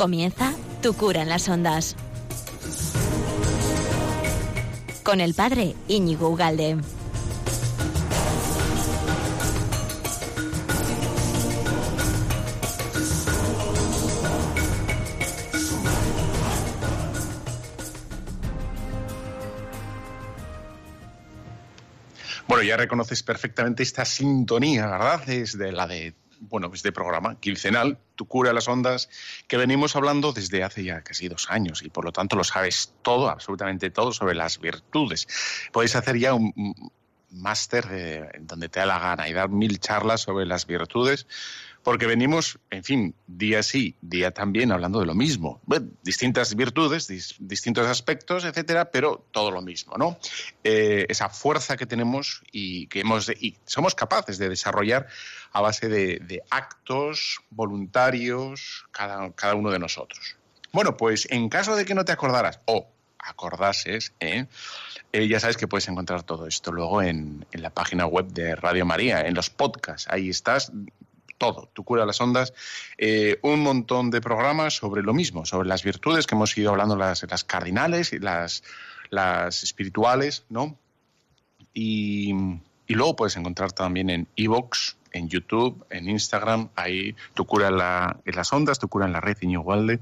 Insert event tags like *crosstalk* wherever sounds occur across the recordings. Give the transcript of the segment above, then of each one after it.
Comienza Tu cura en las ondas. Con el padre Íñigo Ugalde. Bueno, ya reconoces perfectamente esta sintonía, ¿verdad? Es de la de bueno, este programa quincenal, Tu cura las ondas, que venimos hablando desde hace ya casi dos años y por lo tanto lo sabes todo, absolutamente todo sobre las virtudes. Podéis hacer ya un máster eh, donde te da la gana y dar mil charlas sobre las virtudes porque venimos, en fin, día sí, día también hablando de lo mismo. distintas virtudes, distintos aspectos, etcétera, pero todo lo mismo, ¿no? Eh, esa fuerza que tenemos y que hemos y somos capaces de desarrollar a base de, actos voluntarios cada, cada uno de nosotros. Bueno, pues en caso de que no te acordaras o acordases, ¿eh? Eh, ya sabes que puedes encontrar todo esto luego en, en, la página web de Radio María, en los podcasts. Ahí estás todo, Tu cura las ondas, eh, un montón de programas sobre lo mismo, sobre las virtudes que hemos ido hablando, las, cardinales y las, espirituales, ¿no? Y, luego puedes encontrar también en Evox, en YouTube, en Instagram, ahí Tu cura en, las ondas, Tu cura en la red Iñigualde.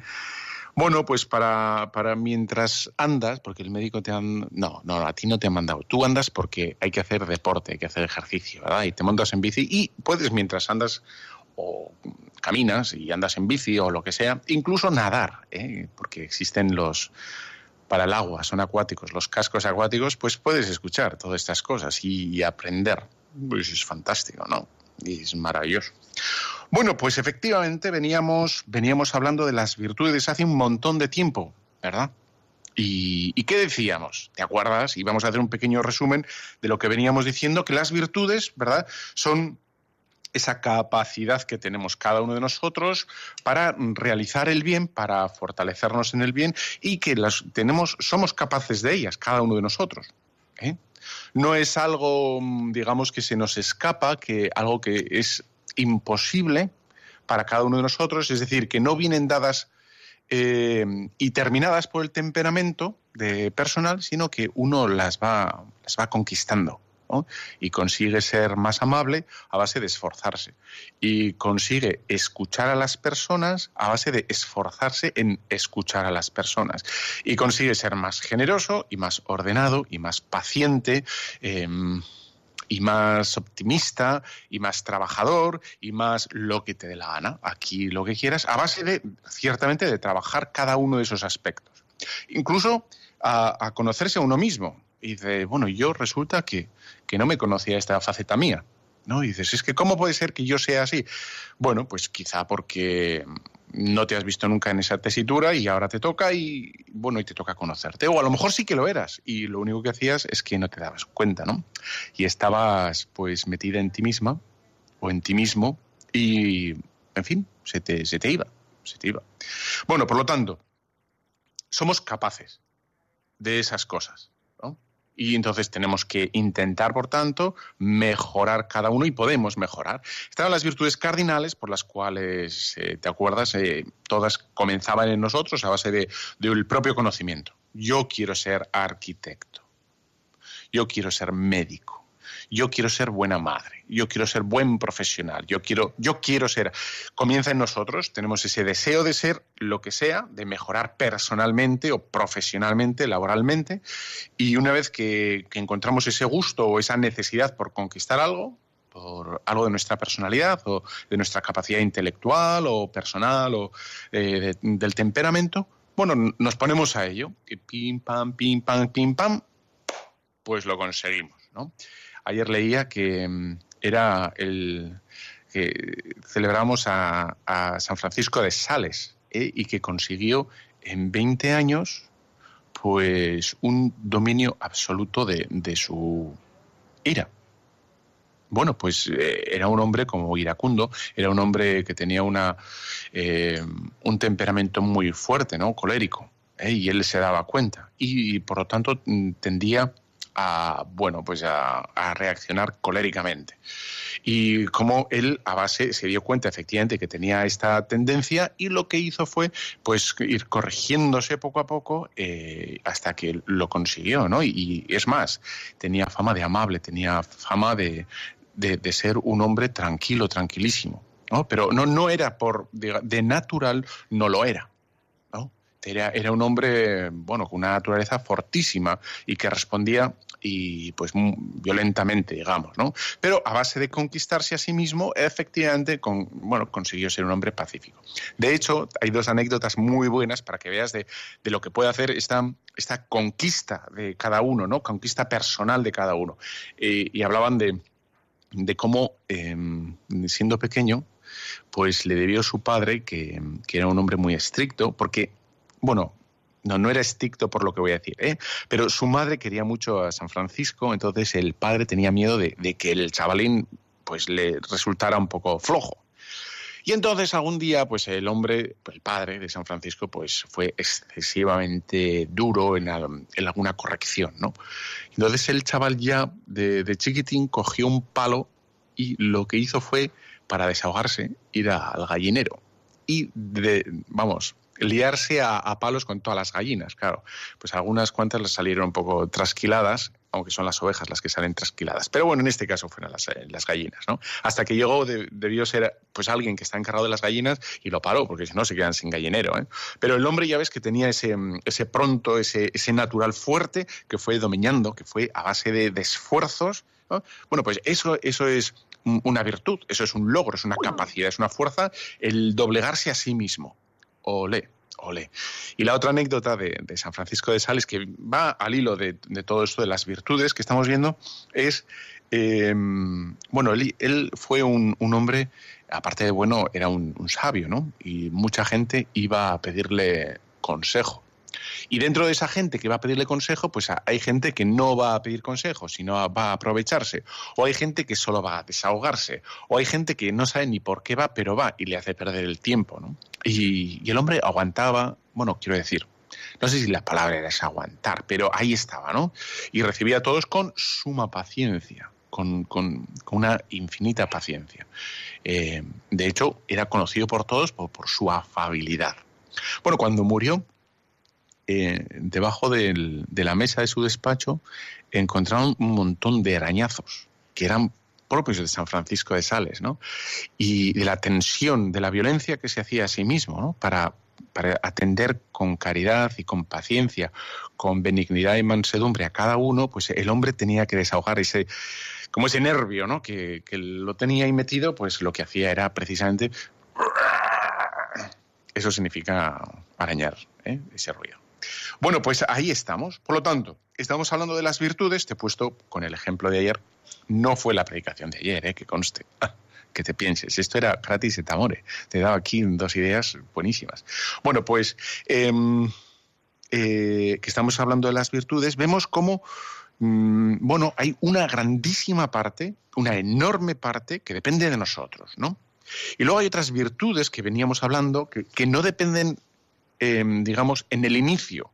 Bueno, pues para, para, mientras andas, porque el médico te han... No, no, a ti no te han mandado. Tú andas porque hay que hacer deporte, hay que hacer ejercicio, ¿verdad? Y te montas en bici y puedes mientras andas o caminas y andas en bici o lo que sea, incluso nadar, ¿eh? porque existen los, para el agua, son acuáticos, los cascos acuáticos, pues puedes escuchar todas estas cosas y, aprender. Pues es fantástico, ¿no? Y es maravilloso. Bueno, pues efectivamente veníamos, veníamos hablando de las virtudes hace un montón de tiempo, ¿verdad? ¿Y, ¿Y, qué decíamos? ¿Te acuerdas? Y vamos a hacer un pequeño resumen de lo que veníamos diciendo, que las virtudes, ¿verdad? Son esa capacidad que tenemos cada uno de nosotros para realizar el bien, para fortalecernos en el bien y que las tenemos, somos capaces de ellas, cada uno de nosotros. ¿eh? No es algo, digamos, que se nos escapa, que algo que es imposible para cada uno de nosotros, es decir, que no vienen dadas eh, y terminadas por el temperamento de personal, sino que uno las va, las va conquistando y consigue ser más amable a base de esforzarse. Y consigue escuchar a las personas a base de esforzarse en escuchar a las personas. Y consigue ser más generoso y más ordenado y más paciente. Em, y más optimista y más trabajador y más lo que te dé la gana, aquí lo que quieras, a base de, ciertamente, de trabajar cada uno de esos aspectos. Incluso a, a conocerse a uno mismo. Y dice, bueno, yo resulta que que no me conocía esta faceta mía. ¿no? Y dices, es que ¿cómo puede ser que yo sea así? Bueno, pues quizá porque no te has visto nunca en esa tesitura y ahora te toca y bueno, y te toca conocerte. O a lo mejor sí que lo eras y lo único que hacías es que no te dabas cuenta, ¿no? Y estabas pues metida en ti misma o en ti mismo y, en fin, se te, se te iba, se te iba. Bueno, por lo tanto, somos capaces de esas cosas. Y entonces tenemos que intentar, por tanto, mejorar cada uno y podemos mejorar. Estaban las virtudes cardinales por las cuales, eh, ¿te acuerdas? Eh, todas comenzaban en nosotros a base del de, propio conocimiento. Yo quiero ser arquitecto. Yo quiero ser médico yo quiero ser buena madre, yo quiero ser buen profesional, yo quiero, yo quiero ser. Comienza en nosotros, tenemos ese deseo de ser lo que sea, de mejorar personalmente o profesionalmente, laboralmente, y una vez que, encontramos ese gusto o esa necesidad por conquistar algo, por algo de nuestra personalidad o de nuestra capacidad intelectual o personal o eh, del temperamento, bueno, nos ponemos a ello, que pim, pam, pim, pam, pim, pam, pues lo conseguimos, ¿no? Ayer leía que mm, era el que celebramos a, San Francisco de Sales ¿eh? y que consiguió en 20 años pues un dominio absoluto de, su ira. Bueno, pues eh, era un hombre como iracundo, era un hombre que tenía una, eh, un temperamento muy fuerte, ¿no? Colérico, y él se daba cuenta y, por lo tanto tendía a, bueno, pues a, reaccionar coléricamente. Y como él a base se dio cuenta efectivamente que tenía esta tendencia y lo que hizo fue pues ir corrigiéndose poco a poco eh, hasta que lo consiguió, ¿no? Y, es más, tenía fama de amable, tenía fama de, de, ser un hombre tranquilo, tranquilísimo. ¿no? Pero no, no era por, de natural, no lo era. Era, era un hombre, bueno, con una naturaleza fortísima y que respondía y pues violentamente, digamos, ¿no? Pero a base de conquistarse a sí mismo, efectivamente, con, bueno, consiguió ser un hombre pacífico. De hecho, hay dos anécdotas muy buenas para que veas de, lo que puede hacer esta, esta conquista de cada uno, ¿no? Conquista personal de cada uno. Eh, y hablaban de, de cómo, em, siendo pequeño, pues le debió su padre, que, que, era un hombre muy estricto, porque bueno, no, no era estricto por lo que voy a decir, ¿eh? pero su madre quería mucho a San Francisco, entonces el padre tenía miedo de, que el chavalín pues le resultara un poco flojo. Y entonces algún día, pues el hombre, el padre de San Francisco, pues fue excesivamente duro en, alguna corrección, ¿no? Entonces el chaval ya de, de, chiquitín cogió un palo y lo que hizo fue, para desahogarse, ir al gallinero. Y, de, vamos, liarse a, palos con todas las gallinas, claro. Pues algunas cuantas les salieron un poco trasquiladas, aunque son las ovejas las que salen trasquiladas. Pero bueno, en este caso fueron las, eh, las gallinas, ¿no? Hasta que llegó, debió ser pues alguien que está encargado de las gallinas y lo paró, porque si no se quedan sin gallinero, ¿eh? Pero el hombre ya ves que tenía ese, ese pronto, ese, ese natural fuerte que fue dominando, que fue a base de, esfuerzos, Bueno, pues eso, eso es una virtud, eso es un logro, es una capacidad, es una fuerza, el doblegarse a sí mismo. Ole, ole. Y la otra anécdota de, San Francisco de Sales, que va al hilo de, todo esto de las virtudes que estamos viendo, es, em, bueno, él, fue un, hombre, aparte de bueno, era un, un sabio, ¿no? Y mucha gente iba a pedirle consejo. Y dentro de esa gente que va a pedirle consejo, pues hay gente que no va a pedir consejo, sino va a aprovecharse. O hay gente que solo va a desahogarse. O hay gente que no sabe ni por qué va, pero va y le hace perder el tiempo. ¿no? Y, el hombre aguantaba, bueno, quiero decir, no sé si la palabra era aguantar, pero ahí estaba, ¿no? Y recibía a todos con suma paciencia. Con, una infinita paciencia. Eh, de hecho, era conocido por todos por, su afabilidad. Bueno, cuando murió, eh, debajo de la mesa de su despacho encontraron un montón de arañazos que eran propios de San Francisco de Sales. Y de la tensión, de la violencia que se hacía a sí mismo. Para, atender con caridad y con paciencia, con benignidad y mansedumbre a cada uno, pues el hombre tenía que desahogar ese, como ese nervio, ¿no? Que, que lo tenía ahí metido, pues lo que hacía era precisamente... Eso significa arañar, ¿eh? ese ruido. Bueno, pues ahí estamos. Por lo tanto, estamos hablando de las virtudes. Te he puesto con el ejemplo de ayer. No fue la predicación de ayer, ¿eh? que conste. Ah, que te pienses. Esto era gratis et amore. Te he dado aquí dos ideas buenísimas. Bueno, pues em, eh, que estamos hablando de las virtudes, vemos cómo, mm, bueno, hay una grandísima parte, una enorme parte que depende de nosotros, ¿no? Y luego hay otras virtudes que veníamos hablando que, no dependen Em, digamos, en el inicio,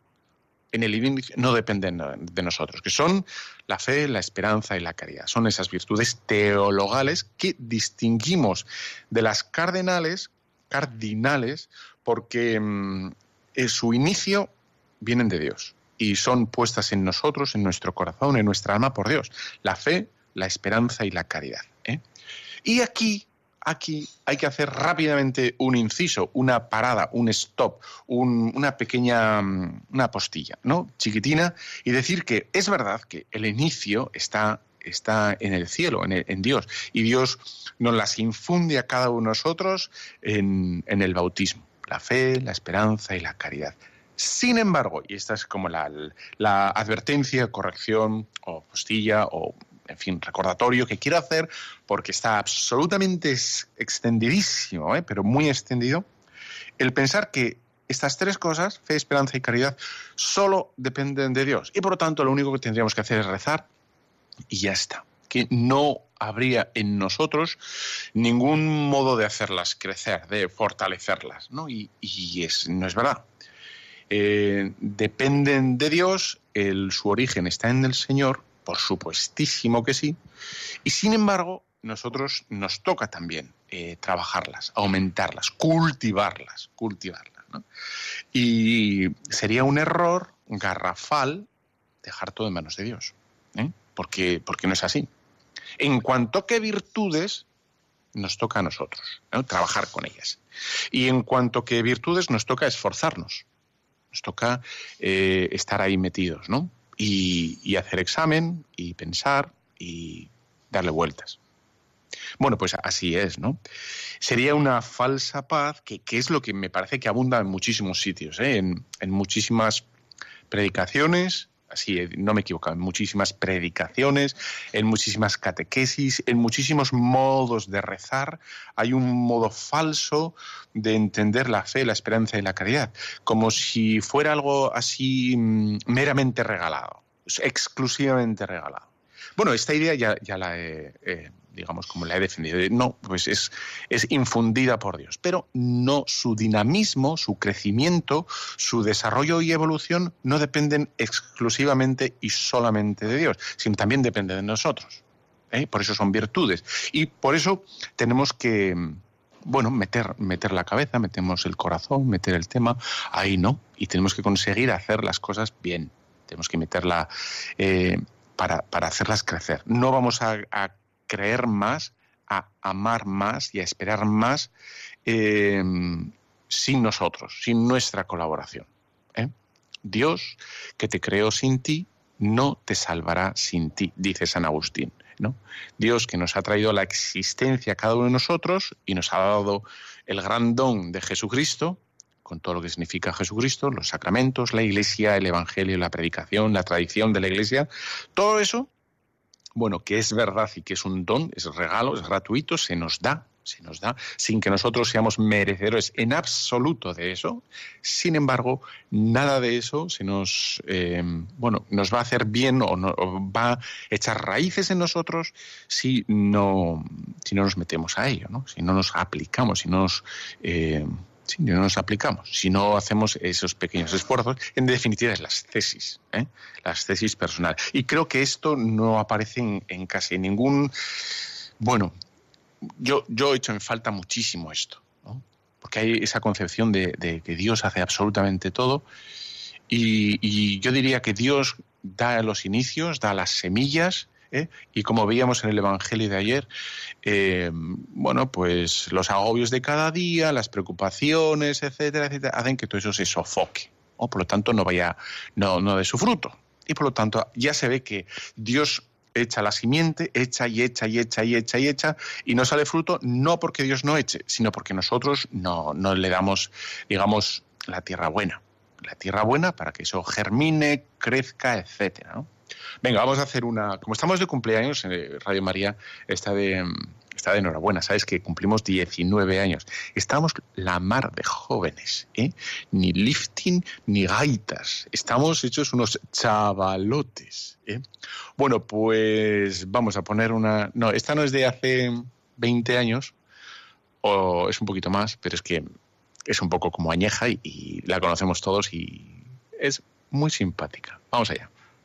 en el inicio no dependen de nosotros, que son la fe, la esperanza y la caridad. Son esas virtudes teologales que distinguimos de las cardenales, cardinales, porque em, en su inicio vienen de Dios y son puestas en nosotros, en nuestro corazón, en nuestra alma por Dios. La fe, la esperanza y la caridad. ¿eh? Y aquí aquí hay que hacer rápidamente un inciso, una parada, un stop, una pequeña mm, una postilla, ¿no? Chiquitina, y decir que es verdad que el inicio está está en el cielo, en, Dios, y Dios nos las infunde a cada uno de nosotros en, el bautismo, la fe, la esperanza y la caridad. Sin embargo, y esta es como la, la advertencia, corrección o postilla o en fin, recordatorio que quiero hacer porque está absolutamente extendidísimo, ¿eh? pero muy extendido, el pensar que estas tres cosas, fe, esperanza y caridad, solo dependen de Dios. Y por lo tanto lo único que tendríamos que hacer es rezar y ya está. Que no habría en nosotros ningún modo de hacerlas crecer, de fortalecerlas. ¿no? Y, es, no es verdad. Eh, dependen de Dios, el, su origen está en el Señor por supuestísimo que sí. Y sin embargo, nosotros nos toca también eh, trabajarlas, aumentarlas, cultivarlas, cultivarlas. Y sería un error garrafal dejar todo en manos de Dios, ¿eh? porque, porque no es así. En cuanto que virtudes, nos toca a nosotros, trabajar con ellas. Y en cuanto que virtudes, nos toca esforzarnos, nos toca eh, estar ahí metidos, ¿no? Y, hacer examen y pensar y darle vueltas. Bueno, pues así es, ¿no? Sería una falsa paz, que, es lo que me parece que abunda en muchísimos sitios, ¿eh? en, en muchísimas predicaciones, así eh, no me equivoco, en muchísimas predicaciones, en muchísimas catequesis, en muchísimos modos de rezar. Hay un modo falso de entender la fe, la esperanza y la caridad, como si fuera algo así mm, meramente regalado, exclusivamente regalado. Bueno, esta idea ya la he digamos, como la he defendido. No, pues es, es infundida por Dios. Pero no su dinamismo, su crecimiento, su desarrollo y evolución no dependen exclusivamente y solamente de Dios, sino también depende de nosotros. ¿eh? Por eso son virtudes. Y por eso tenemos que, bueno, meter, meter la cabeza, metemos el corazón, meter el tema, ahí no. Y tenemos que conseguir hacer las cosas bien. Tenemos que meterla eh, para, para, hacerlas crecer. No vamos a, a creer más, a amar más y a esperar más eh, sin nosotros, sin nuestra colaboración. ¿eh? Dios, que te creó sin ti, no te salvará sin ti, dice San Agustín. ¿no? Dios que nos ha traído la existencia a cada uno de nosotros y nos ha dado el gran don de Jesucristo, con todo lo que significa Jesucristo, los sacramentos, la iglesia, el evangelio, la predicación, la tradición de la iglesia, todo eso bueno, que es verdad y que es un don, es regalo, es gratuito, se nos da, se nos da, sin que nosotros seamos merecedores en absoluto de eso. Sin embargo, nada de eso se nos, eh, bueno, nos va a hacer bien o, no, va a echar raíces en nosotros si no, si no nos metemos a ello, ¿no? si no nos aplicamos, si no nos... Eh, si no nos aplicamos, si no hacemos esos pequeños esfuerzos, en definitiva es las tesis, ¿eh? las tesis personales. Y creo que esto no aparece en, casi ningún... Bueno, yo, yo he hecho en falta muchísimo esto, porque hay esa concepción de, que Dios hace absolutamente todo y yo diría que Dios da los inicios, da las semillas, ¿eh? Y como veíamos en el Evangelio de ayer, eh, bueno, pues los agobios de cada día, las preocupaciones, etcétera, etcétera, hacen que todo eso se sofoque. o Por lo tanto, no vaya, no, no de su fruto. Y por lo tanto, ya se ve que Dios echa la simiente, echa y echa y echa y echa y echa, y no sale fruto, no porque Dios no eche, sino porque nosotros no, no le damos, digamos, la tierra buena. La tierra buena para que eso germine, crezca, etcétera. ¿no? Venga, vamos a hacer una. Como estamos de cumpleaños, eh, Radio María está de, está de enhorabuena. Sabes que cumplimos 19 años. Estamos la mar de jóvenes, ¿eh? Ni lifting ni gaitas. Estamos hechos unos chavalotes. ¿eh? Bueno, pues vamos a poner una. No, esta no es de hace 20 años, o es un poquito más, pero es que es un poco como añeja y la conocemos todos y es muy simpática. Vamos allá.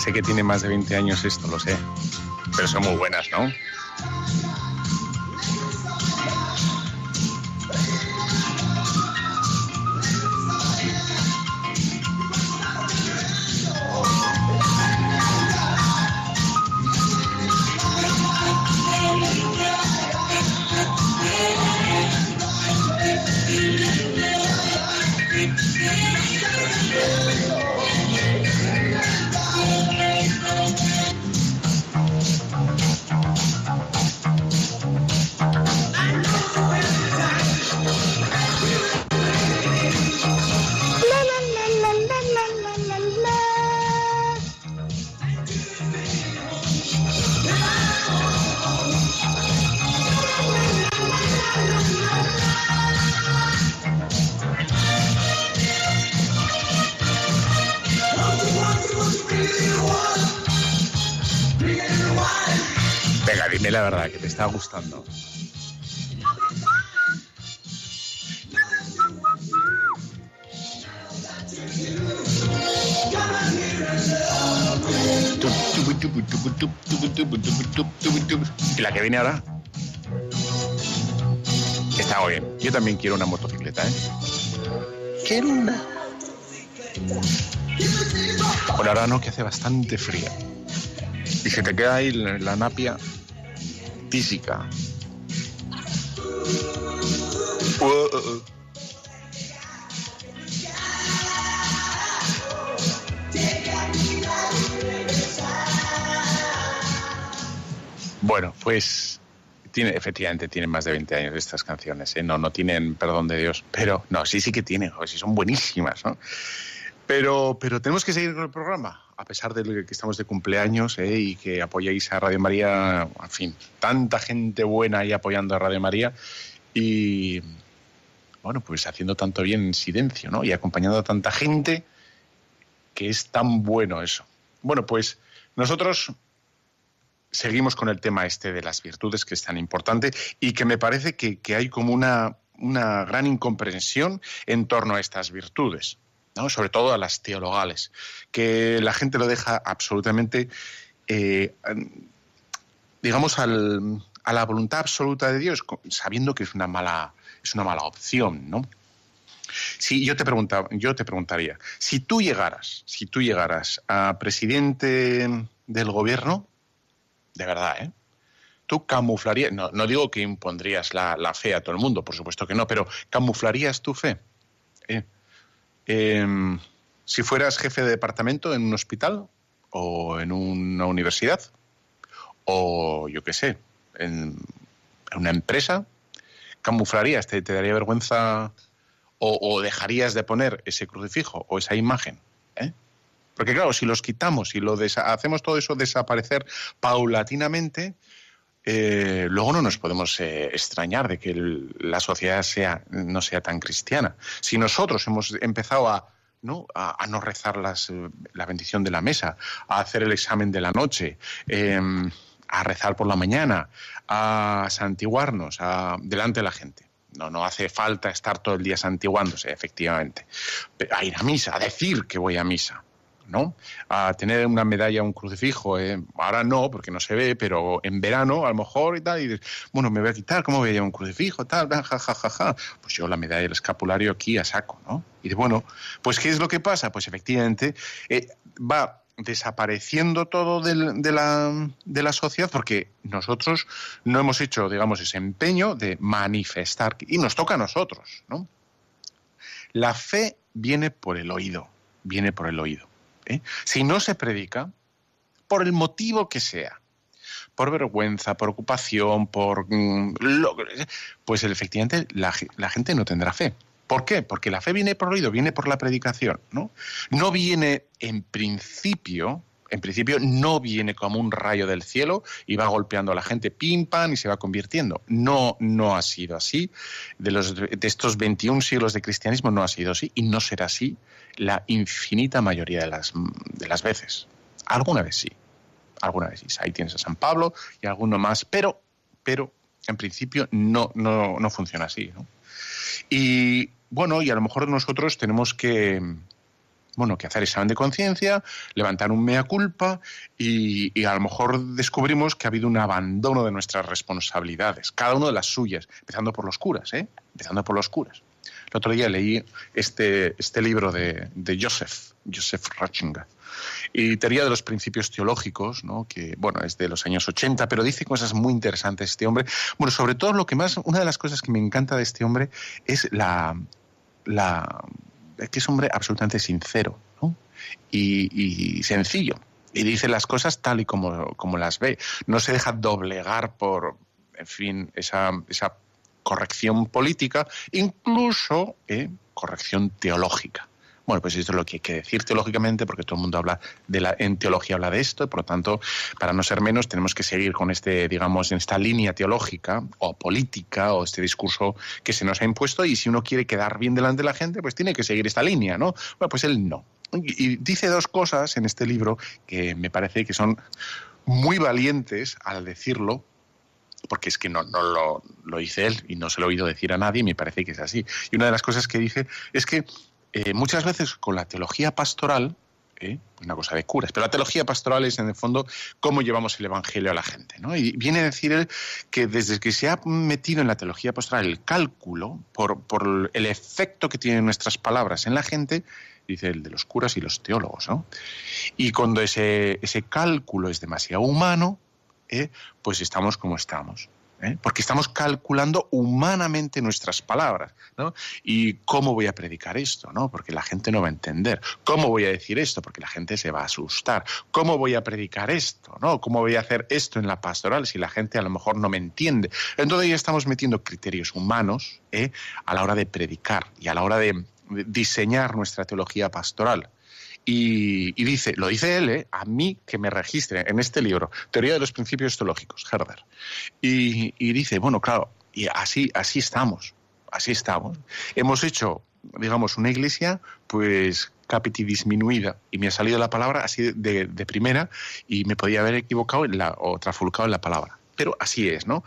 sé que tiene más de 20 años esto, lo sé. Pero son muy buenas, ¿no? Dime la verdad, que te está gustando. ¿Y la que viene ahora? Está muy bien. Yo también quiero una motocicleta, ¿eh? Quiero una. Por ahora no, que hace bastante frío. Y se te queda ahí la, la napia uh. Bueno, pues tiene, efectivamente tienen más de 20 años estas canciones, ¿eh? no, no tienen perdón de Dios, pero no, sí, sí que tienen, joder, sí son buenísimas, ¿no? Pero, pero tenemos que seguir con el programa, a pesar de que estamos de cumpleaños ¿eh? y que apoyáis a Radio María, en fin, tanta gente buena ahí apoyando a Radio María y, bueno, pues haciendo tanto bien en silencio, ¿no? Y acompañando a tanta gente que es tan bueno eso. Bueno, pues nosotros seguimos con el tema este de las virtudes, que es tan importante y que me parece que, que hay como una, una gran incomprensión en torno a estas virtudes. Sobre todo a las teologales, que la gente lo deja absolutamente, eh, digamos, a la voluntad absoluta de Dios, sabiendo que es una mala, es una mala opción, ¿no? Si yo te preguntaba, yo te preguntaría, si tú llegaras, si tú llegaras a presidente del gobierno, de verdad, ¿eh? Tú camuflarías, no, no digo que impondrías la, la, fe a todo el mundo, por supuesto que no, pero camuflarías tu fe. ¿eh? Eh, si fueras jefe de departamento en un hospital o en una universidad o yo qué sé, en, una empresa, camuflarías, te, daría vergüenza o, dejarías de poner ese crucifijo o esa imagen. ¿eh? Porque claro, si los quitamos y si hacemos todo eso desaparecer paulatinamente, eh, luego no nos podemos eh, extrañar de que la sociedad sea, no sea tan cristiana. Si nosotros hemos empezado a ¿no? Rezar las, la bendición de la mesa, a hacer el examen de la noche, eh, a rezar por la mañana, a santiguarnos delante de la gente. No, no hace falta estar todo el día santiguándose, efectivamente. A ir a misa, a decir que voy a misa. ¿No? A tener una medalla, un crucifijo. ¿eh? Ahora no, porque no se ve, pero en verano a lo mejor y tal. Y dices, bueno, me voy a quitar, ¿cómo voy a llevar un crucifijo? Tal, ja, ja, ja, ja. Pues yo la medalla del escapulario aquí a saco, ¿no? Y de, bueno, pues ¿qué es lo que pasa? Pues efectivamente eh, va desapareciendo todo de, la, de la sociedad porque nosotros no hemos hecho, digamos, ese empeño de manifestar y nos toca a nosotros, ¿no? La fe viene por el oído, viene por el oído. ¿Eh? Si no se predica, por el motivo que sea, por vergüenza, por ocupación, por... Mm, pues efectivamente la, gente no tendrá fe. ¿Por qué? Porque la fe viene por oído, viene por la predicación, ¿no? No viene en principio, en principio no viene como un rayo del cielo y va golpeando a la gente pim pam y se va convirtiendo. No, no ha sido así. De, los, de estos 21 siglos de cristianismo no ha sido así y no será así la infinita mayoría de las, de las veces. Alguna vez sí, alguna vez sí. Ahí tienes a San Pablo y alguno más, pero, pero en principio no, no, no funciona así. Y bueno, y a lo mejor nosotros tenemos que, bueno, que hacer examen de conciencia, levantar un mea culpa y, y, a lo mejor descubrimos que ha habido un abandono de nuestras responsabilidades, cada uno de las suyas, empezando por los curas, ¿eh? Empezando por los curas. El otro día leí este, este libro de, de Joseph, Joseph Ratzinger, y teoría de los principios teológicos, ¿no? que bueno, es de los años 80, pero dice cosas muy interesantes este hombre. Bueno, sobre todo lo que más, una de las cosas que me encanta de este hombre es la, la que es un hombre absolutamente sincero ¿no? y, y sencillo. Y dice las cosas tal y como, como las ve. No se deja doblegar por, en fin, esa, esa corrección política, incluso eh, corrección teológica. Bueno, pues esto es lo que hay que decir teológicamente, porque todo el mundo habla de la, en teología habla de esto, y por lo tanto, para no ser menos, tenemos que seguir con este, digamos, en esta línea teológica o política o este discurso que se nos ha impuesto, y si uno quiere quedar bien delante de la gente, pues tiene que seguir esta línea, ¿no? Bueno, pues él no. Y dice dos cosas en este libro que me parece que son muy valientes al decirlo, porque es que no, lo, lo, dice él y no se lo he oído decir a nadie me parece que es así. Y una de las cosas que dice es que eh, muchas veces con la teología pastoral, ¿eh? una cosa de curas, pero la teología pastoral es en el fondo cómo llevamos el Evangelio a la gente. ¿no? Y viene a decir él que desde que se ha metido en la teología pastoral el cálculo por, por el efecto que tienen nuestras palabras en la gente, dice el de los curas y los teólogos, ¿no? Y cuando ese, ese cálculo es demasiado humano, pues estamos como estamos. ¿eh? Porque estamos calculando humanamente nuestras palabras. ¿no? ¿Y cómo voy a predicar esto? ¿no? Porque la gente no va a entender. ¿Cómo voy a decir esto? Porque la gente se va a asustar. ¿Cómo voy a predicar esto? ¿no? ¿Cómo voy a hacer esto en la pastoral si la gente a lo mejor no me entiende? Entonces ya estamos metiendo criterios humanos ¿eh? a la hora de predicar y a la hora de diseñar nuestra teología pastoral. Y, dice, lo dice él, ¿eh? a mí que me registre en este libro, Teoría de los Principios Teológicos, Herder. Y, dice, bueno, claro, y así, así estamos, así estamos. Hemos hecho, digamos, una iglesia, pues capiti disminuida, y me ha salido la palabra así de, primera, y me podía haber equivocado la, o trafulcado en la palabra. Pero así es, ¿no?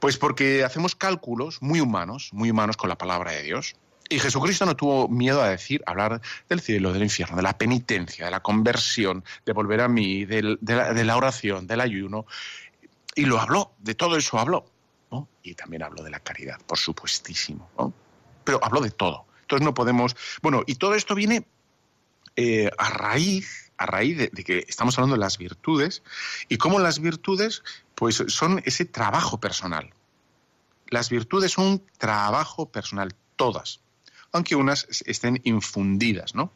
Pues porque hacemos cálculos muy humanos, muy humanos con la palabra de Dios. Y Jesucristo no tuvo miedo a decir, hablar del cielo, del infierno, de la penitencia, de la conversión, de volver a mí, de, la, de la, oración, del ayuno. Y lo habló, de todo eso habló. ¿no? Y también habló de la caridad, por supuestísimo. Pero habló de todo. Entonces no podemos. Bueno, y todo esto viene eh, a raíz, a raíz de, de, que estamos hablando de las virtudes y cómo las virtudes, pues, son ese trabajo personal. Las virtudes son un trabajo personal, todas aunque unas estén infundidas, ¿no?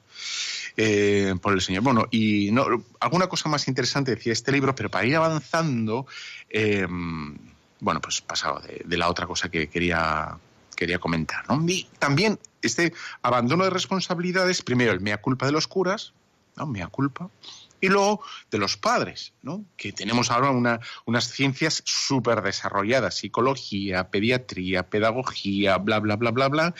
Eh, por el Señor. Bueno, y no, alguna cosa más interesante decía este libro, pero para ir avanzando, eh, bueno, pues pasado de, de, la otra cosa que quería, quería comentar, también este abandono de responsabilidades, primero el mea culpa de los curas, ¿no? Mea culpa. Y luego de los padres, ¿no? que tenemos ahora una, unas ciencias súper desarrolladas, psicología, pediatría, pedagogía, bla, bla, bla, bla, bla,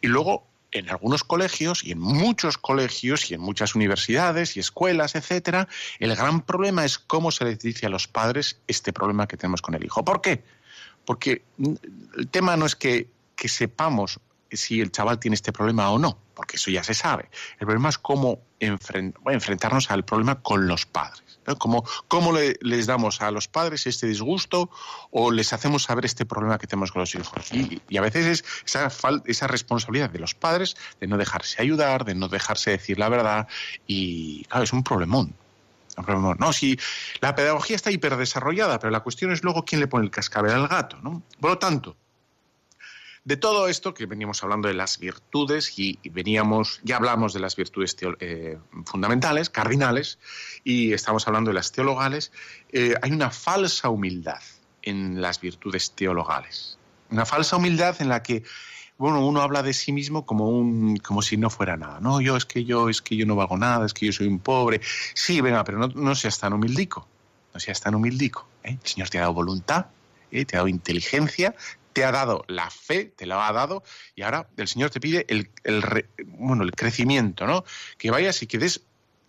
y luego, en algunos colegios y en muchos colegios y en muchas universidades y escuelas, etcétera, el gran problema es cómo se les dice a los padres este problema que tenemos con el hijo. ¿Por qué? Porque el tema no es que, que sepamos si el chaval tiene este problema o no, porque eso ya se sabe. El problema es cómo enfrentarnos al problema con los padres. ¿no? ¿Cómo, cómo le, les damos a los padres este disgusto o les hacemos saber este problema que tenemos con los hijos? Y, y a veces es esa, esa, responsabilidad de los padres de no dejarse ayudar, de no dejarse decir la verdad y, claro, es. Un problemón. No, si la pedagogía está hiperdesarrollada, pero la cuestión es luego quién le pone el cascabel al gato. ¿no? Por lo tanto, de todo esto que veníamos hablando de las virtudes y, veníamos, ya hablamos de las virtudes eh, fundamentales, cardinales, y estamos hablando de las teologales, eh, hay una falsa humildad en las virtudes teologales. Una falsa humildad en la que bueno, uno habla de sí mismo como un, como si no fuera nada. No, yo es que yo, es que yo no valgo nada, es que yo soy un pobre. Sí, venga, pero no, no seas tan humildico. No seas tan humildico. ¿eh? El Señor te ha dado voluntad, ¿eh? te ha dado inteligencia, te ha dado la fe, te la ha dado, y ahora el Señor te pide el, bueno, el crecimiento, ¿no? Que vayas y que des,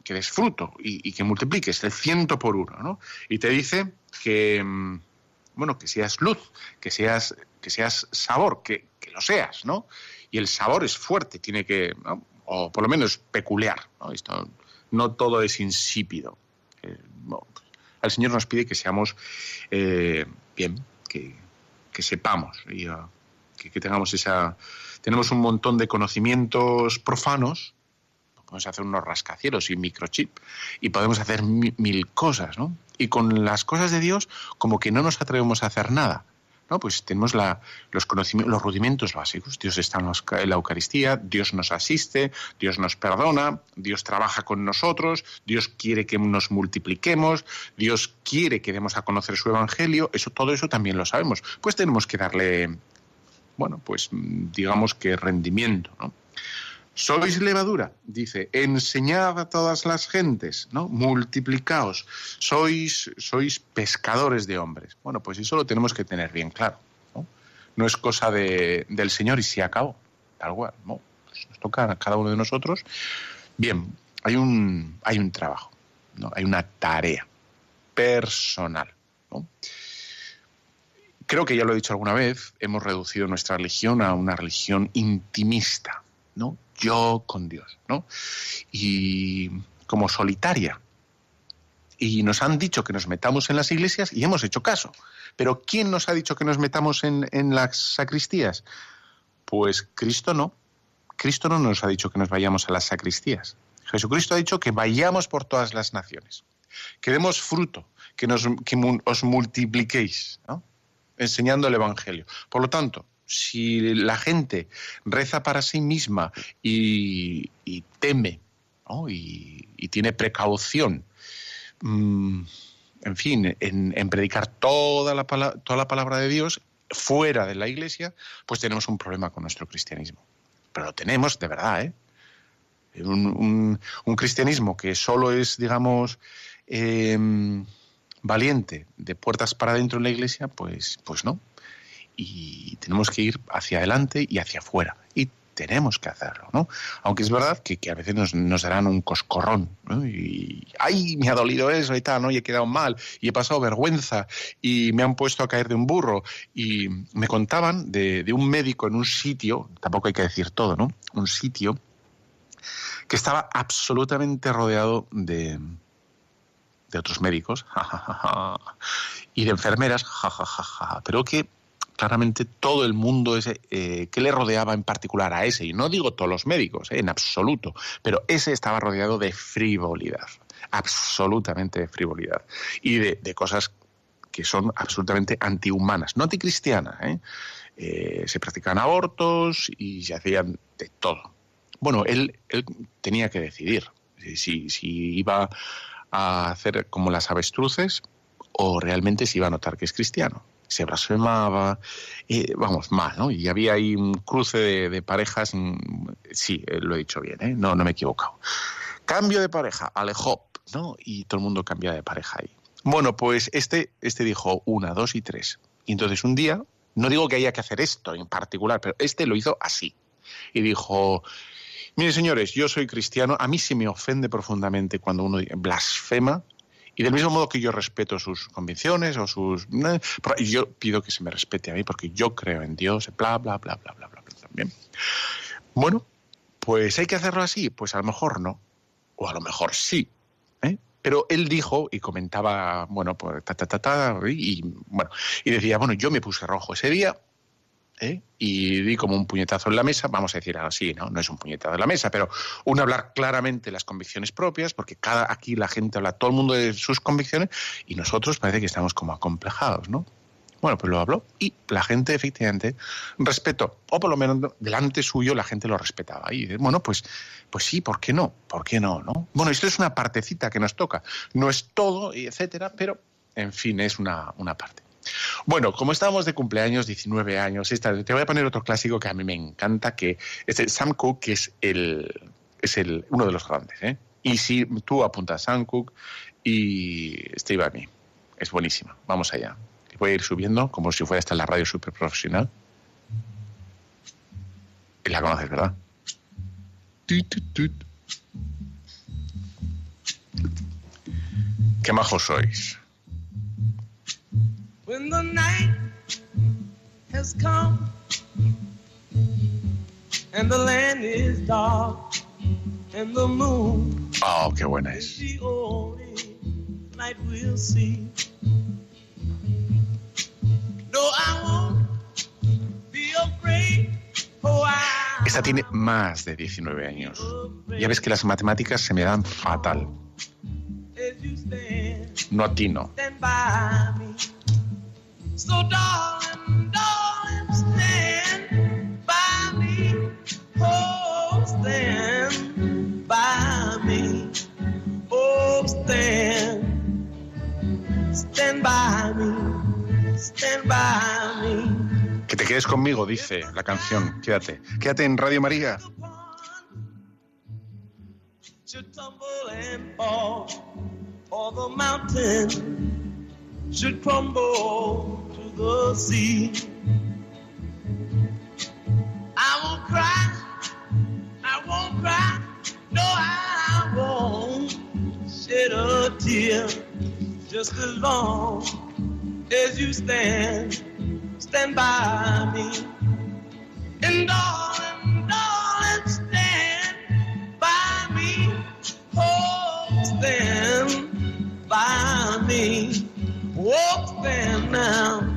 que des fruto y, que multipliques el ciento por uno, ¿no? Y te dice que, bueno, que seas luz, que seas, que seas sabor, que, lo seas, ¿no? Y el sabor es fuerte, tiene que, o por lo menos peculiar. ¿no? Esto, no todo es insípido. Eh, el Señor nos pide que seamos eh, bien, que, sepamos y uh, que, tengamos esa. Tenemos un montón de conocimientos profanos. Podemos hacer unos rascacielos y microchip y podemos hacer mil cosas, ¿no? Y con las cosas de Dios, como que no nos atrevemos a hacer nada. ¿No? Pues tenemos los conocimientos, los rudimentos básicos. Dios está en la Eucaristía, Dios nos asiste, Dios nos perdona, Dios trabaja con nosotros, Dios quiere que nos multipliquemos, Dios quiere que demos a conocer su Evangelio. Eso, todo eso también lo sabemos. Pues tenemos que darle, bueno, pues digamos que rendimiento, ¿no? Sois levadura, dice, enseñad a todas las gentes, ¿no? Multiplicaos, sois, sois pescadores de hombres. Bueno, pues eso lo tenemos que tener bien claro. No, no es cosa de, del Señor y se acabó, tal cual. No, pues nos toca a cada uno de nosotros. Bien, hay un, hay un trabajo, ¿no? hay una tarea personal. Creo que ya lo he dicho alguna vez, hemos reducido nuestra religión a una religión intimista, ¿no? yo con Dios, ¿no? Y como solitaria. Y nos han dicho que nos metamos en las iglesias y hemos hecho caso. Pero ¿quién nos ha dicho que nos metamos en, en las sacristías? Pues Cristo no. Cristo no nos ha dicho que nos vayamos a las sacristías. Jesucristo ha dicho que vayamos por todas las naciones, que demos fruto, que, nos, que os multipliquéis, enseñando el Evangelio. Por lo tanto, si la gente reza para sí misma y, teme y, tiene precaución, mm, en fin, en, predicar toda la, toda la palabra de Dios fuera de la iglesia, pues tenemos un problema con nuestro cristianismo. Pero lo tenemos de verdad, ¿eh? Un, cristianismo que solo es, digamos, em, valiente de puertas para adentro en la iglesia, pues, pues no y tenemos que ir hacia adelante y hacia afuera. Y tenemos que hacerlo, ¿no? Aunque es verdad que, a veces nos, darán un coscorrón, ¿no? Y, ¡ay, me ha dolido eso y tal, ¿no? Y he quedado mal, y he pasado vergüenza, y me han puesto a caer de un burro. Y me contaban de, un médico en un sitio, tampoco hay que decir todo, ¿no? Un sitio que estaba absolutamente rodeado de, de otros médicos *laughs* y de enfermeras, pero que claramente todo el mundo ese, eh, que le rodeaba en particular a ese, y no digo todos los médicos, eh, en absoluto, pero ese estaba rodeado de frivolidad, absolutamente de frivolidad, y de, cosas que son absolutamente antihumanas, no anticristianas. ¿eh? se practicaban abortos y se hacían de todo. Bueno, él, él tenía que decidir si, si iba a hacer como las avestruces o realmente se iba a notar que es cristiano se blasfemaba, vamos, mal, ¿no? Y había ahí un cruce de, parejas, sí, eh, lo he dicho bien, ¿eh? No, no me he equivocado. Cambio de pareja, alejó, ¿no? Y todo el mundo cambia de pareja ahí. Bueno, pues este, este dijo una, dos y tres. Y entonces un día, no digo que haya que hacer esto en particular, pero este lo hizo así. Y dijo, mire señores, yo soy cristiano, a mí se me ofende profundamente cuando uno blasfema y del mismo modo que yo respeto sus convicciones o sus... Yo pido que se me respete a mí porque yo creo en Dios, bla, bla, bla, bla, bla, bla, también. Bueno, pues hay que hacerlo así. Pues a lo mejor no. O a lo mejor sí. ¿eh? Pero él dijo y comentaba, bueno, pues ta, ta, ta, ta, y bueno, y decía, bueno, yo me puse rojo ese día ¿eh? y di como un puñetazo en la mesa, vamos a decir así, ¿no? No es un puñetazo en la mesa, pero un hablar claramente las convicciones propias, porque cada aquí la gente habla, todo el mundo de sus convicciones, y nosotros parece que estamos como acomplejados, ¿no? Bueno, pues lo habló y la gente efectivamente respetó, o por lo menos delante suyo la gente lo respetaba. Y bueno, pues, pues sí, ¿por qué no? ¿Por qué no, no? Bueno, esto es una partecita que nos toca. No es todo, etcétera, pero en fin, es una, una parte. Bueno, como estábamos de cumpleaños, 19 años, te voy a poner otro clásico que a mí me encanta, que es el Sam Cooke, que es, el, es el, uno de los grandes. ¿eh? Y si tú apuntas Sam Cooke y Steve Army, es buenísima. Vamos allá. Voy a ir subiendo como si fuera esta la radio super profesional. Y la conoces, ¿verdad? Qué majos sois. When the night has come and the land is dark Oh, qué buena es. Esta tiene más de 19 años. Ya ves que las matemáticas se me dan fatal. No atino. Que te quedes conmigo, dice la canción. Quédate. Quédate en Radio María. should tumble and fall, or the mountain should crumble the sea. I won't cry, I won't cry, no, I won't shed a tear just as long as you stand, stand by me. And darling, darling, stand by me. Oh, stand by me. Oh, stand now.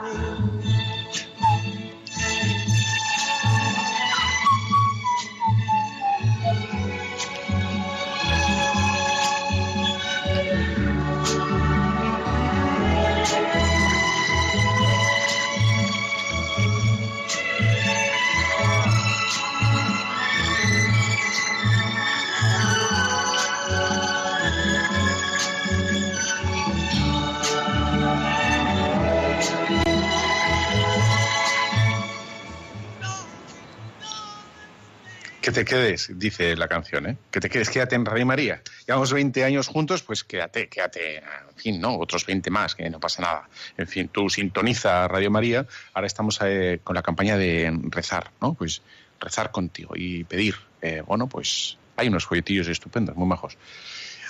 Que te quedes, dice la canción, ¿eh? Que te quedes, quédate en Radio María. Llevamos 20 años juntos, pues quédate, quédate, en fin, ¿no? Otros 20 más, que no pasa nada. En fin, tú sintoniza Radio María. Ahora estamos eh, con la campaña de rezar, ¿no? Pues rezar contigo y pedir. Eh, bueno, pues hay unos folletillos estupendos, muy majos.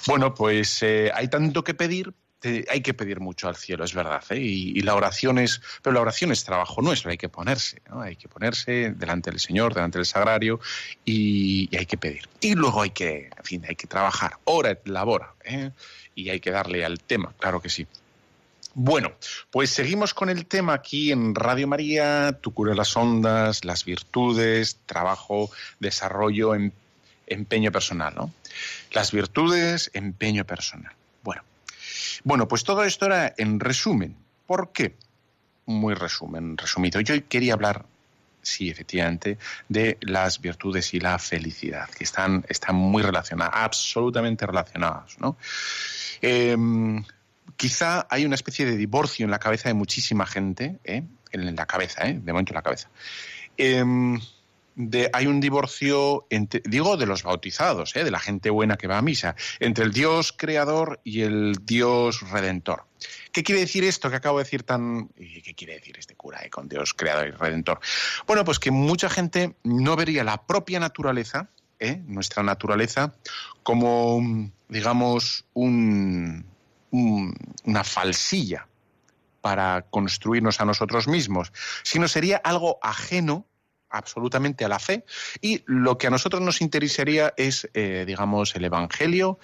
Bueno, pues eh, hay tanto que pedir, hay que pedir mucho al cielo, es verdad. ¿eh? Y, la oración es, pero la oración es trabajo nuestro, hay que ponerse, ¿no? hay que ponerse delante del Señor, delante del sagrario y, hay que pedir. Y luego hay que, en fin, hay que trabajar, hora et labora, ¿eh? y hay que darle al tema, claro que sí. Bueno, pues seguimos con el tema aquí en Radio María, Tu cura las ondas, las virtudes, trabajo, desarrollo, em, empeño personal, ¿no? Las virtudes, empeño personal. Bueno, pues todo esto era en resumen. ¿Por qué? Muy resumen, resumido. Yo quería hablar, sí, efectivamente, de las virtudes y la felicidad, que están, están muy relacionadas, absolutamente relacionadas, ¿no? Em, quizá hay una especie de divorcio en la cabeza de muchísima gente, ¿eh? en la cabeza, ¿eh? de momento en la cabeza. Hay un divorcio, digo, de los bautizados, ¿eh? de la gente buena que va a misa, entre el Dios creador y el Dios redentor. ¿Qué quiere decir esto que acabo de decir tan... ¿Qué quiere decir este cura eh, con Dios creador y redentor? Bueno, pues que mucha gente no vería la propia naturaleza, ¿eh? nuestra naturaleza, como, digamos, un, una falsilla para construirnos a nosotros mismos, sino sería algo ajeno absolutamente a la fe y lo que a nosotros nos interesaría es, eh, digamos, el Evangelio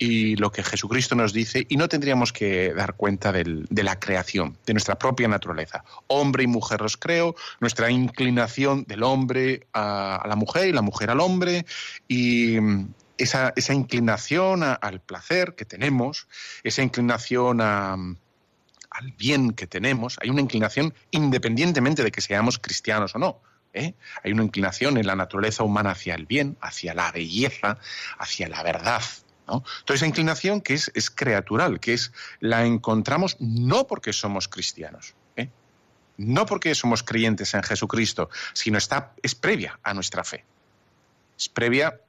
y lo que Jesucristo nos dice y no tendríamos que dar cuenta de la creación, de nuestra propia naturaleza. Hombre y mujer los creo, nuestra inclinación del hombre a, la mujer y la mujer al hombre y mm, esa, esa inclinación al placer que tenemos, esa inclinación al bien que tenemos, hay una inclinación independientemente de que seamos cristianos o no. ¿Eh? Hay una inclinación en la naturaleza humana hacia el bien, hacia la belleza, hacia la verdad. ¿no? Esa inclinación que es, es creatural, que es la encontramos no porque somos cristianos, ¿eh? no porque somos creyentes en Jesucristo, sino está, es previa a nuestra fe. Es previa,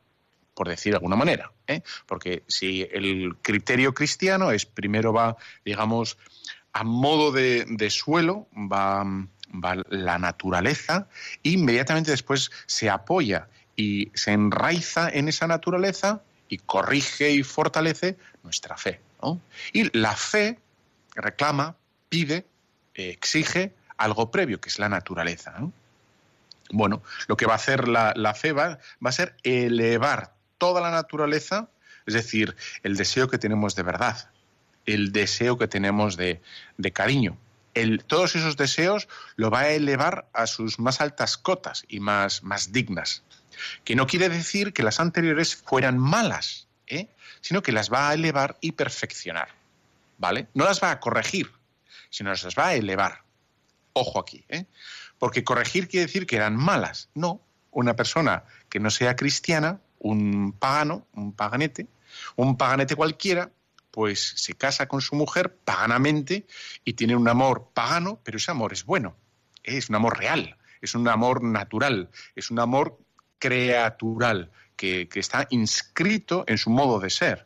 por decir de alguna manera, ¿eh? porque si el criterio cristiano es primero va, digamos, a modo de suelo, va va la naturaleza, e inmediatamente después se apoya y se enraiza en esa naturaleza y corrige y fortalece nuestra fe. Y la fe reclama, pide, exige algo previo, que es la naturaleza. Bueno, lo que va a hacer la, fe va, a ser elevar toda la naturaleza, es decir, el deseo que tenemos de verdad, el deseo que tenemos de cariño. El, todos esos deseos lo va a elevar a sus más altas cotas y más, más dignas. Que no quiere decir que las anteriores fueran malas, ¿eh? sino que las va a elevar y perfeccionar. ¿Vale? No las va a corregir, sino las va a elevar. Ojo aquí, ¿eh? Porque corregir quiere decir que eran malas. No, una persona que no sea cristiana, un pagano, un paganete, un paganete cualquiera, pues se casa con su mujer paganamente y tiene un amor pagano, pero ese amor es bueno, es un amor real, es un amor natural, es un amor creatural, que, está inscrito en su modo de ser.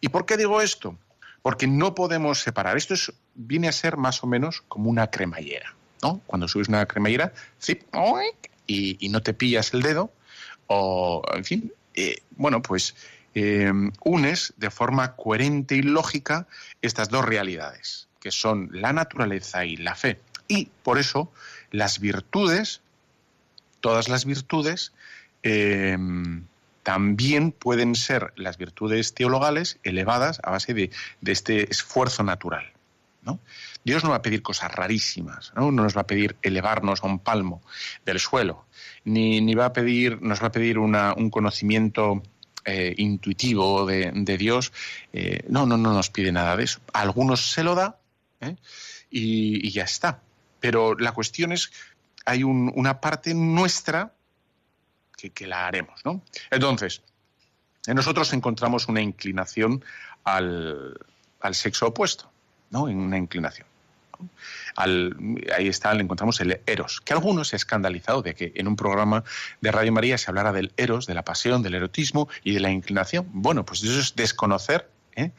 ¿Y por qué digo esto? Porque no podemos separar. Esto viene a ser más o menos como una cremallera. ¿no? Cuando subes una cremallera, y, no te pillas el dedo, o, en fin, eh, bueno, pues eh, unes de forma coherente y lógica estas dos realidades, que son la naturaleza y la fe. Y por eso las virtudes, todas las virtudes, eh, también pueden ser las virtudes teologales elevadas a base de, de este esfuerzo natural. ¿no? Dios no va a pedir cosas rarísimas, ¿no? nos va a pedir elevarnos a un palmo del suelo, ni, va a pedir, nos va a pedir un conocimiento eh, intuitivo de, Dios. Eh, no, no, no nos pide nada de eso. A algunos se lo da ¿eh? y, ya está. Pero la cuestión es, hay una parte nuestra que, que la haremos, ¿no? Entonces, nosotros encontramos una inclinación al, al sexo opuesto, ¿no? En una inclinación ahí está, le encontramos el Eros, que algunos se ha escandalizado de que en un programa de Radio María se hablara del Eros, de la pasión, del erotismo y de la inclinación. Bueno, pues eso es desconocer ¿eh?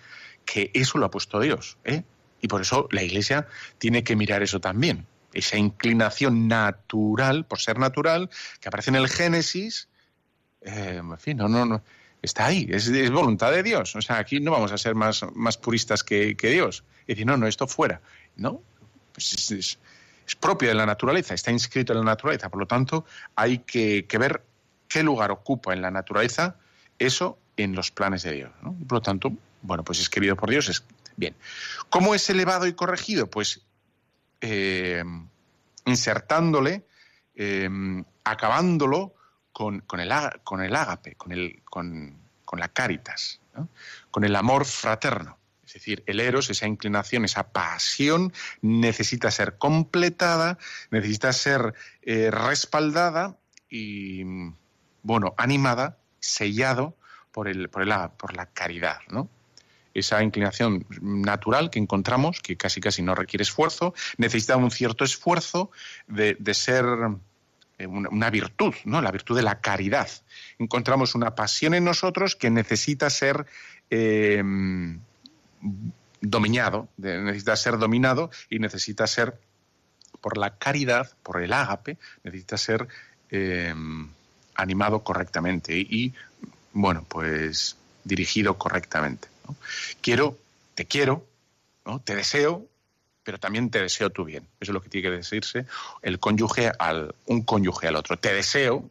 que eso lo ha puesto Dios. ¿eh? Y por eso la Iglesia tiene que mirar eso también. Esa inclinación natural, por ser natural, que aparece en el Génesis, eh, en fin, no, no, no, está ahí, es, voluntad de Dios. O sea, aquí no vamos a ser más, más puristas que, que Dios. Y decir, no, no, esto fuera. ¿no? Pues es, propio de la naturaleza, está inscrito en la naturaleza. Por lo tanto, hay que, ver qué lugar ocupa en la naturaleza eso en los planes de Dios. por lo tanto, bueno, pues es querido por Dios. Es, bien. ¿Cómo es elevado y corregido? Pues eh, insertándole, eh, acabándolo con, el, con el ágape, con, el, con, la caritas, con el amor fraterno. Es decir, el eros, esa inclinación, esa pasión, necesita ser completada, necesita ser eh, respaldada y, bueno, animada, sellado por, el, por, por la caridad, ¿no? esa inclinación natural que encontramos, que casi casi no requiere esfuerzo, necesita un cierto esfuerzo de, ser eh, una, virtud, ¿no? La virtud de la caridad. Encontramos una pasión en nosotros que necesita ser eh, dominado, necesita ser dominado y necesita ser, por la caridad, por el ágape, necesita ser em, animado correctamente y, bueno, pues dirigido correctamente. Quiero, te quiero, ¿no? te deseo, pero también te deseo tu bien. Eso es lo que tiene que decirse el cónyuge al, un cónyuge al otro. Te deseo,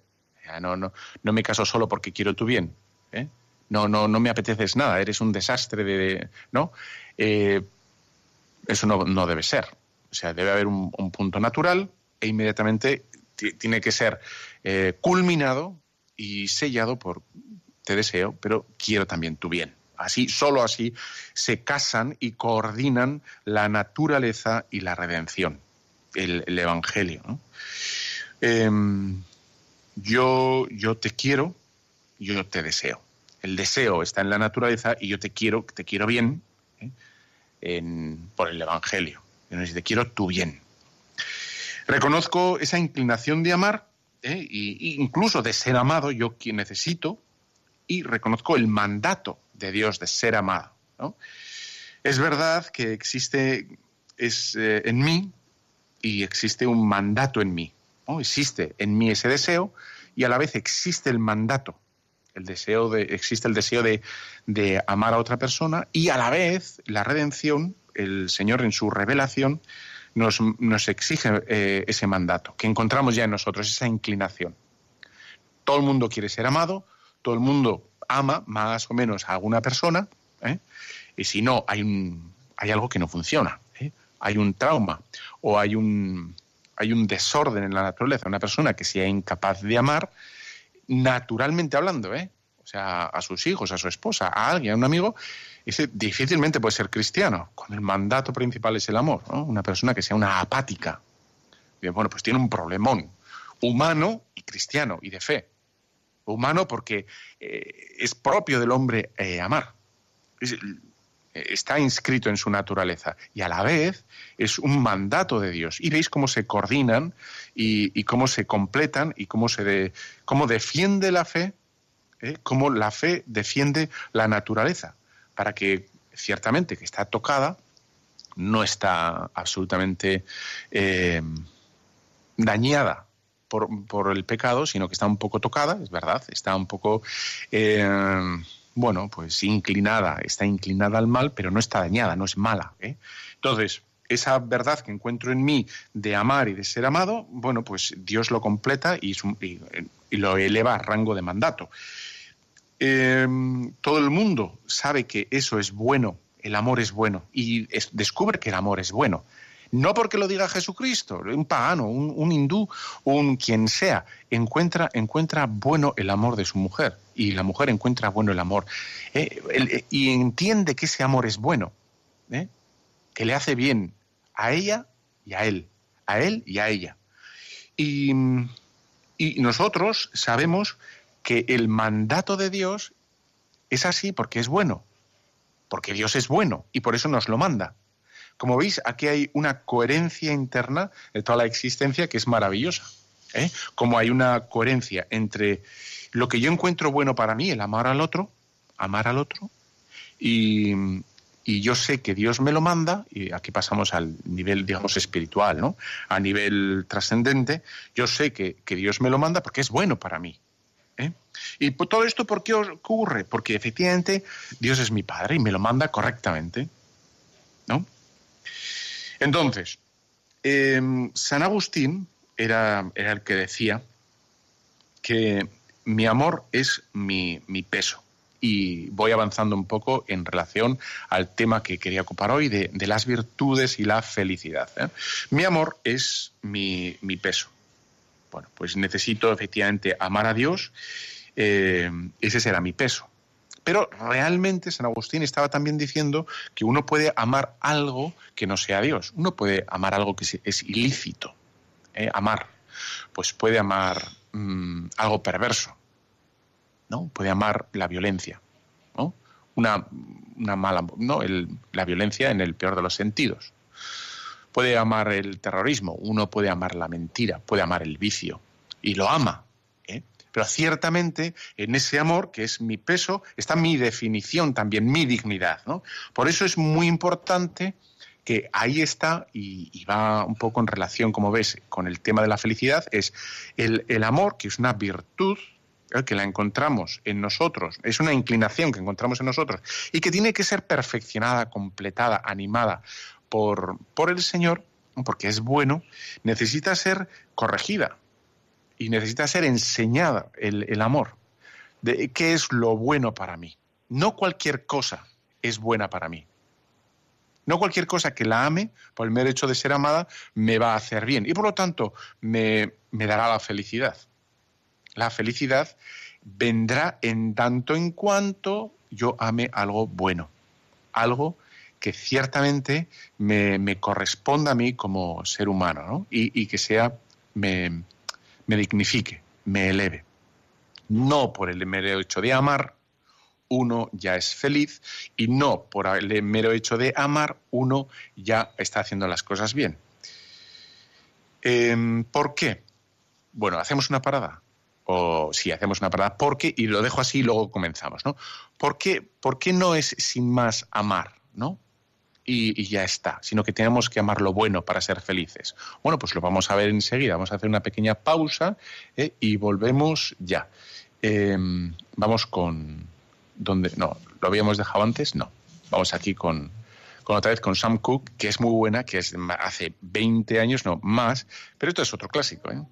no, no, no me caso solo porque quiero tu bien. ¿eh? No, no, no me apeteces nada, eres un desastre de... ¿no? Eh, eso no, debe ser. O sea, debe haber un, punto natural e inmediatamente tiene que ser eh, culminado y sellado por te deseo, pero quiero también tu bien. Así, solo así se casan y coordinan la naturaleza y la redención, el, Evangelio. Em, yo, yo te quiero, yo te deseo el deseo está en la naturaleza y yo te quiero, te quiero bien ¿eh? por el Evangelio. Yo te quiero tu bien. Reconozco esa inclinación de amar ¿eh? e incluso de ser amado, yo quien necesito, y reconozco el mandato de Dios de ser amado. Es verdad que existe es, eh, en mí y existe un mandato en mí. Existe en mí ese deseo y a la vez existe el mandato el deseo de, existe el deseo de, de, amar a otra persona y a la vez la redención, el Señor en su revelación nos, nos exige eh, ese mandato, que encontramos ya en nosotros, esa inclinación. Todo el mundo quiere ser amado, todo el mundo ama más o menos a alguna persona, ¿eh? y si no, hay, un, hay algo que no funciona, ¿eh? hay un trauma o hay un, hay un desorden en la naturaleza, una persona que sea incapaz de amar, naturalmente hablando, ¿eh? o sea, a sus hijos, a su esposa, a alguien, a un amigo, ese difícilmente puede ser cristiano, cuando el mandato principal es el amor, ¿no? Una persona que sea una apática. bueno, pues tiene un problemón humano y cristiano y de fe. Humano porque eh, es propio del hombre eh, amar. Está inscrito en su naturaleza y a la vez es un mandato de Dios. Y veis cómo se coordinan y, cómo se completan y cómo, se cómo defiende la fe ¿eh? cómo la fe defiende la naturaleza, para que ciertamente que está tocada, no está absolutamente eh, dañada por, el pecado, sino que está un poco tocada, es verdad, está un poco, eh, bueno, pues inclinada, está inclinada al mal, pero no está dañada, no es mala. Entonces, esa verdad que encuentro en mí de amar y de ser amado, bueno, pues Dios lo completa y, y lo eleva a rango de mandato. Em, todo el mundo sabe que eso es bueno, el amor es bueno, y descubre que el amor es bueno. No porque lo diga Jesucristo, un pagano, un, hindú, un quien sea, encuentra, encuentra bueno el amor de su mujer y la mujer encuentra bueno el amor eh, eh, y entiende que ese amor es bueno, eh, que le hace bien a ella y a él, a él y a ella. y nosotros sabemos que el mandato de Dios es así porque es bueno, porque Dios es bueno y por eso nos lo manda. Como veis, aquí hay una coherencia interna de toda la existencia que es maravillosa. ¿eh? Como hay una coherencia entre lo que yo encuentro bueno para mí, el amar al otro, amar al otro, y, yo sé que Dios me lo manda, y aquí pasamos al nivel, digamos, espiritual, ¿no? A nivel trascendente, yo sé que, Dios me lo manda porque es bueno para mí. ¿eh? ¿Y todo esto por qué ocurre? Porque efectivamente Dios es mi Padre y me lo manda correctamente. Entonces, em, San Agustín era, el que decía que mi amor es mi, peso. Y voy avanzando un poco en relación al tema que quería ocupar hoy de, las virtudes y la felicidad. ¿eh? Mi amor es mi, mi peso. Bueno, pues necesito efectivamente amar a Dios, eh, ese será mi peso. Pero realmente San Agustín estaba también diciendo que uno puede amar algo que no sea Dios. Uno puede amar algo que es ilícito. ¿eh? Amar. Pues puede amar mm, algo perverso. ¿no? Puede amar la violencia. ¿no? Una, mala. ¿no? la violencia en el peor de los sentidos puede amar el terrorismo, uno puede amar la mentira, puede amar el vicio, y lo ama. Pero ciertamente en ese amor, que es mi peso, está mi definición también, mi dignidad. ¿no? Por eso es muy importante que ahí está, y, va un poco en relación, como ves, con el tema de la felicidad, es el, amor, que es una virtud, ¿eh? que la encontramos en nosotros, es una inclinación que encontramos en nosotros y que tiene que ser perfeccionada, completada, animada por, por el Señor, porque es bueno, necesita ser corregida y necesita ser enseñada el, amor. De qué es lo bueno para mí. No cualquier cosa es buena para mí. No cualquier cosa que la ame, por el mero de ser amada, me va a hacer bien. Y por lo tanto, me, me dará la felicidad. La felicidad vendrá en tanto en cuanto yo ame algo bueno. Algo que ciertamente me, corresponda a mí como ser humano ¿no? y, que sea, me, dignifique, me eleve. No por el mero hecho de amar, uno ya es feliz y no por el mero hecho de amar, uno ya está haciendo las cosas bien. Em, ¿Por qué? Bueno, hacemos una parada. O sí, hacemos una parada. ¿Por qué? Y lo dejo así y luego comenzamos, ¿no? ¿Por qué, ¿Por qué no es sin más amar? ¿no? Y, ya está, sino que tenemos que amar lo bueno para ser felices. Bueno, pues lo vamos a ver enseguida. Vamos a hacer una pequeña pausa ¿eh? y volvemos ya. Em, vamos con... ¿Dónde? No, ¿lo habíamos dejado antes? No. Vamos aquí con, con otra vez con Sam Cooke, que es muy buena, que es hace 20 años, no, más, pero esto es otro clásico, ¿eh?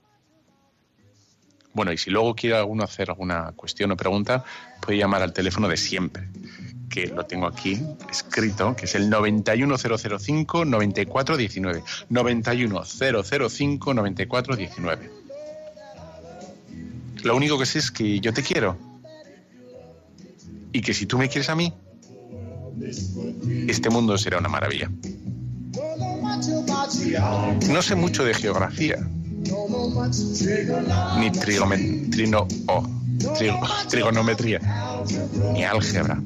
Bueno, y si luego quiere alguno hacer alguna cuestión o pregunta, puede llamar al teléfono de siempre, que lo tengo aquí escrito, que es el 91005-9419. 91005-9419. Lo único que sé es que yo te quiero. Y que si tú me quieres a mí, este mundo será una maravilla. No sé mucho de geografía, ni trigonometría, trigonometría, ni álgebra.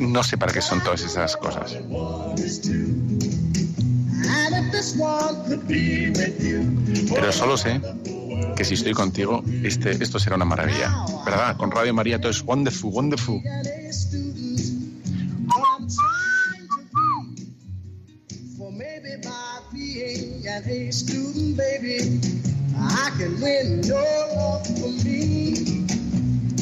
No sé para qué son todas esas cosas. Pero solo sé que si estoy contigo, este, esto será una maravilla. ¿Verdad? Con Radio María todo es wonderful, wonderful.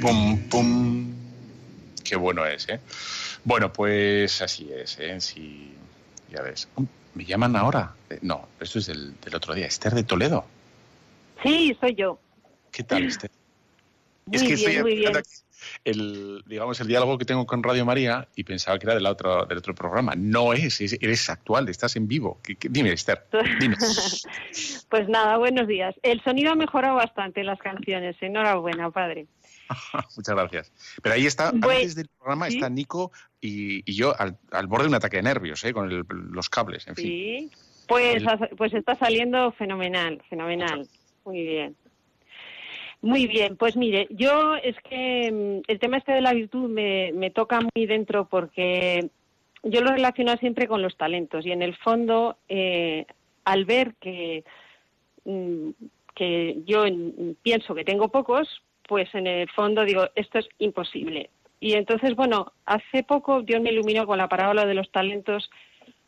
Pum, pum. Qué bueno es, ¿eh? Bueno, pues así es, ¿eh? Si, ya ves. ¿Me llaman ahora? Eh, no, esto es del, del otro día. Esther de Toledo. Sí, soy yo. ¿Qué tal, *clears throat* Esther? Muy es que bien, estoy muy bien. Aquí el, digamos, el diálogo que tengo con Radio María y pensaba que era del otro, del otro programa. No es, eres actual, estás en vivo. Dime, Esther, dime. *laughs* pues nada, buenos días. El sonido ha mejorado bastante en las canciones. Enhorabuena, padre. *laughs* Muchas gracias. Pero ahí está, antes del programa está Nico y, yo al, borde de un ataque de nervios, ¿eh? con los cables, en fin. Sí, pues, pues está saliendo fenomenal, fenomenal. Muy bien. Muy bien, pues mire, yo es que mm, el tema este de la virtud me, me toca muy dentro porque yo lo relaciono siempre con los talentos y en el fondo, eh, al ver que, mm, que yo pienso que tengo pocos, pues en el fondo digo, esto es imposible. Y entonces, bueno, hace poco Dios me iluminó con la parábola de los talentos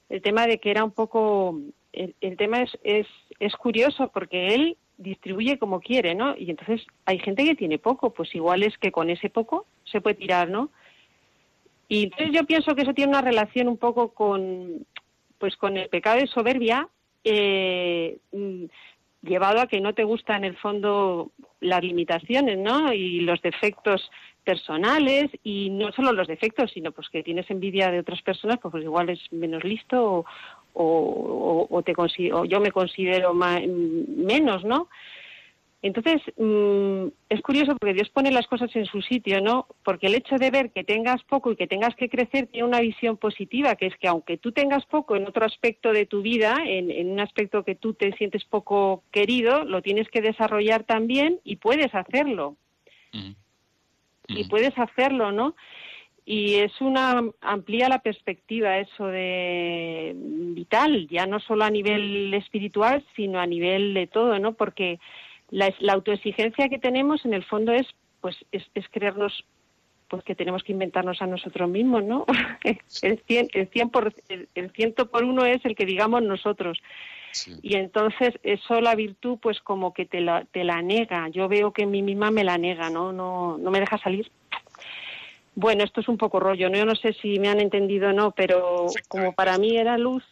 el tema de que era un poco, el, el tema es, es, es curioso porque él distribuye como quiere, ¿no? Y entonces hay gente que tiene poco, pues igual es que con ese poco se puede tirar, ¿no? Y entonces yo pienso que eso tiene una relación un poco con, pues con el pecado de soberbia, eh, mm, llevado a que no te gustan en el fondo las limitaciones, ¿no? Y los defectos personales y no solo los defectos, sino pues que tienes envidia de otras personas, pues, pues igual es menos listo o, te yo me considero menos, ¿no? Entonces, mm, es curioso porque Dios pone las cosas en su sitio, ¿no? Porque el hecho de ver que tengas poco y que tengas que crecer tiene una visión positiva, que es que aunque tú tengas poco en otro aspecto de tu vida, en, un aspecto que tú te sientes poco querido, lo tienes que desarrollar también y puedes hacerlo. Y puedes hacerlo, ¿no? Y es una amplía la perspectiva eso de vital ya no solo a nivel espiritual sino a nivel de todo no porque la, autoexigencia que tenemos en el fondo es pues es, creernos pues que tenemos que inventarnos a nosotros mismos no *laughs* el cien el cien por el, ciento por uno es el que digamos nosotros Y entonces eso la virtud pues como que te la, te la nega. Yo veo que mí misma me la nega, ¿no? No, no me deja salir. Bueno, esto es un poco rollo, ¿no? Yo no sé si me han entendido o no, pero como para mí era luz.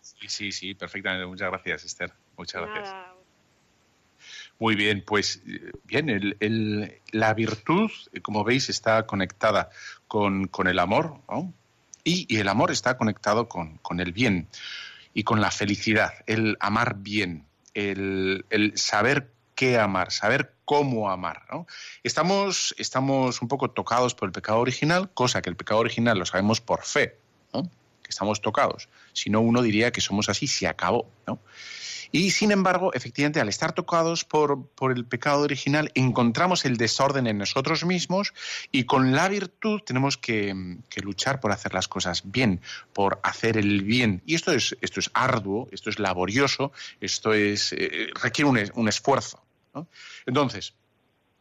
Sí, sí, sí, perfectamente. Muchas gracias, Esther. Muchas gracias. Muy bien, pues bien, el, la virtud, como veis, está conectada con, el amor, ¿no? y, el amor está conectado con, con, el bien y con la felicidad, el amar bien, el, el saber qué amar, saber cómo amar. Estamos, estamos un poco tocados por el pecado original, cosa que el pecado original lo sabemos por fe, que estamos tocados. Si no, uno diría que somos así, se acabó. ¿no? Y sin embargo, efectivamente, al estar tocados por, el pecado original, encontramos el desorden en nosotros mismos y con la virtud tenemos que, luchar por hacer las cosas bien, por hacer el bien. Y esto es, esto es arduo, esto es laborioso, esto es, eh, requiere un, esfuerzo. Entonces,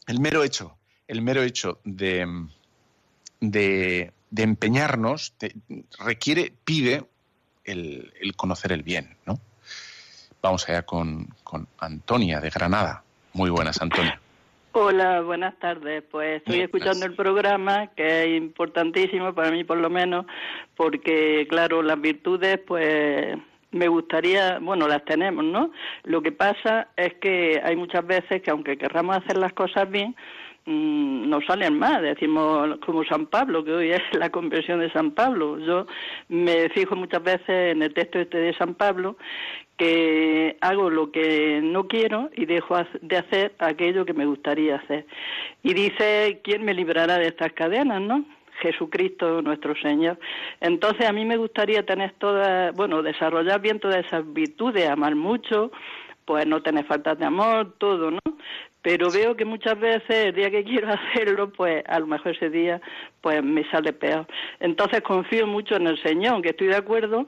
el mero hecho, el mero hecho de, de, empeñarnos requiere, pide el, el conocer el bien, ¿no? Vamos allá con, Antonia de Granada. Muy buenas, Antonia. Hola, buenas tardes. Pues estoy escuchando el programa, que es importantísimo para mí por lo menos, porque claro, las virtudes, pues me gustaría, bueno, las tenemos, ¿no? Lo que pasa es que hay muchas veces que aunque querramos hacer las cosas bien, Mm, no salen más, decimos como San Pablo, que hoy es la conversión de San Pablo. Yo me fijo muchas veces en el texto este de San Pablo que hago lo que no quiero y dejo de hacer aquello que me gustaría hacer. Y dice, ¿quién me librará de estas cadenas, no? Jesucristo nuestro Señor. Entonces a mí me gustaría tener todas, bueno, desarrollar bien todas esas virtudes, amar mucho, pues no tener falta de amor, todo, ¿no? pero veo que muchas veces el día que quiero *laughs* hacerlo, pues a lo mejor ese día pues me sale peor. Entonces confío mucho en el Señor, aunque estoy de acuerdo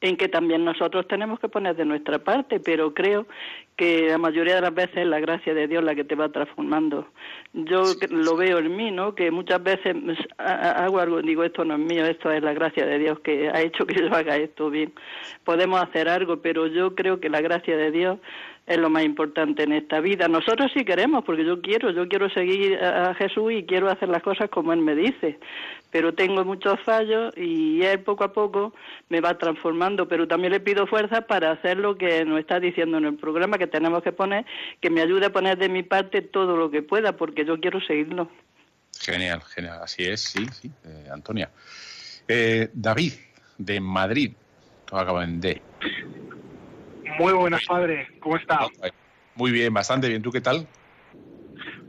en que también nosotros tenemos que poner de nuestra parte, pero creo que la mayoría de las veces es la gracia de Dios la que te va transformando. Yo lo veo en mí, ¿no? Que muchas veces hago algo, digo, esto no es mío, esto es la gracia de Dios que ha hecho que yo haga esto bien. Podemos hacer algo, pero yo creo que la gracia de Dios es lo más importante en esta vida. Nosotros sí queremos, porque yo quiero, yo quiero seguir a Jesús y quiero hacer las cosas como Él me dice, pero tengo muchos fallos y Él poco a poco me va transformando, pero también le pido fuerza para hacer lo que nos está diciendo en el programa que tenemos que poner, que me ayude a poner de mi parte todo lo que pueda, porque yo quiero seguirlo. Genial, genial, así es, sí, sí, eh, Antonia. Eh, David, de Madrid, acaba en D. Muy buenas, padre. ¿Cómo está? Muy bien, bastante bien. ¿Tú qué tal?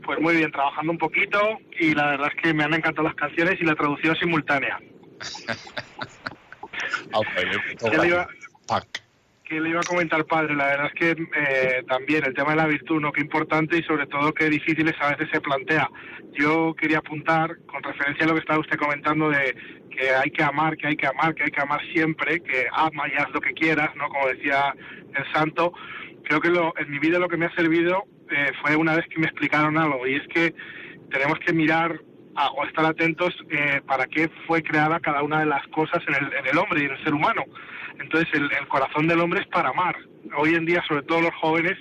Pues muy bien, trabajando un poquito y la verdad es que me han encantado las canciones y la traducción simultánea. *laughs* ¿Qué, le iba, ¿Qué le iba a comentar, padre? La verdad es que eh, también el tema de la virtud, ¿no? Qué importante y sobre todo qué difíciles a veces se plantea. Yo quería apuntar, con referencia a lo que estaba usted comentando de que hay que amar, que hay que amar, que hay que amar siempre, que ama y haz lo que quieras, ¿no? Como decía el santo, creo que en mi vida lo que me ha servido eh, fue una vez que me explicaron algo y es que tenemos que mirar o estar atentos eh, para qué fue creada cada una de las cosas en el, hombre y en el ser humano. Entonces el corazón del hombre es para amar. Hoy en día, sobre todo los jóvenes,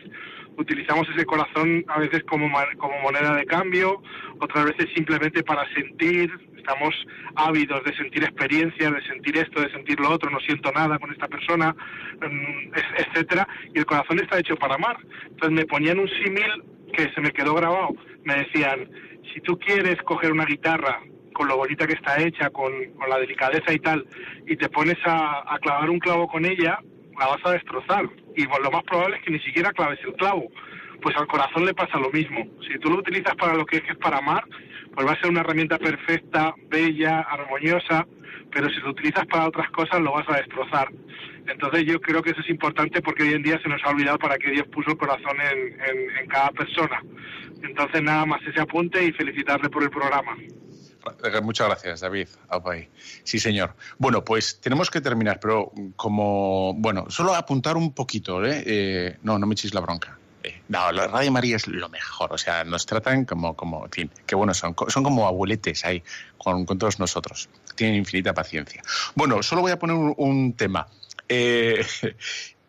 utilizamos ese corazón a veces como, como moneda de cambio, otras veces simplemente para sentir, estamos ávidos de sentir experiencias, de sentir esto, de sentir lo otro, no siento nada con esta persona, mm, etcétera, y el corazón está hecho para amar. Entonces me ponían un símil que se me quedó grabado, me decían, si tú quieres coger una guitarra con lo bonita que está hecha, con, la delicadeza y tal, y te pones a clavar un clavo con ella, la vas a destrozar. Y lo más probable es que ni siquiera claves el clavo. Pues al corazón le pasa lo mismo. Si tú lo utilizas para lo que es, que es para amar, pues va a ser una herramienta perfecta, bella, armoniosa, pero si lo utilizas para otras cosas lo vas a destrozar. Entonces yo creo que eso es importante porque hoy en día se nos ha olvidado para qué Dios puso el corazón en, en cada persona. Entonces nada más ese apunte y felicitarle por el programa. Eh, muchas gracias, David. Sí, señor. Bueno, pues tenemos que terminar, pero como, bueno, solo apuntar un poquito, ¿eh? eh no, no me echéis la bronca. Eh, no, la Radio María es lo mejor, o sea, nos tratan como, como que bueno, son, son como abueletes ahí con, con todos nosotros. Tienen infinita paciencia. Bueno, solo voy a poner un, un tema. Eh,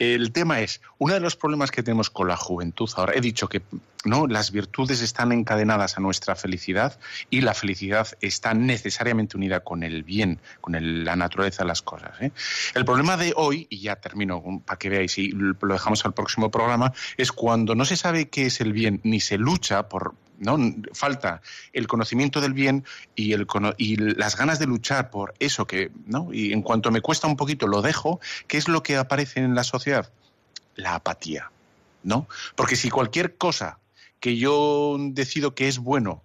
el tema es, uno de los problemas que tenemos con la juventud ahora, he dicho que no las virtudes están encadenadas a nuestra felicidad y la felicidad está necesariamente unida con el bien, con la naturaleza de las cosas. ¿eh? El problema de hoy, y ya termino para que veáis y lo dejamos al próximo programa, es cuando no se sabe qué es el bien ni se lucha por, ¿no? Falta el conocimiento del bien y, las ganas de luchar por eso que, ¿no? Y en cuanto me cuesta un poquito lo dejo, ¿qué es lo que aparece en la sociedad? La apatía. ¿no? Porque si cualquier cosa que yo decido que es bueno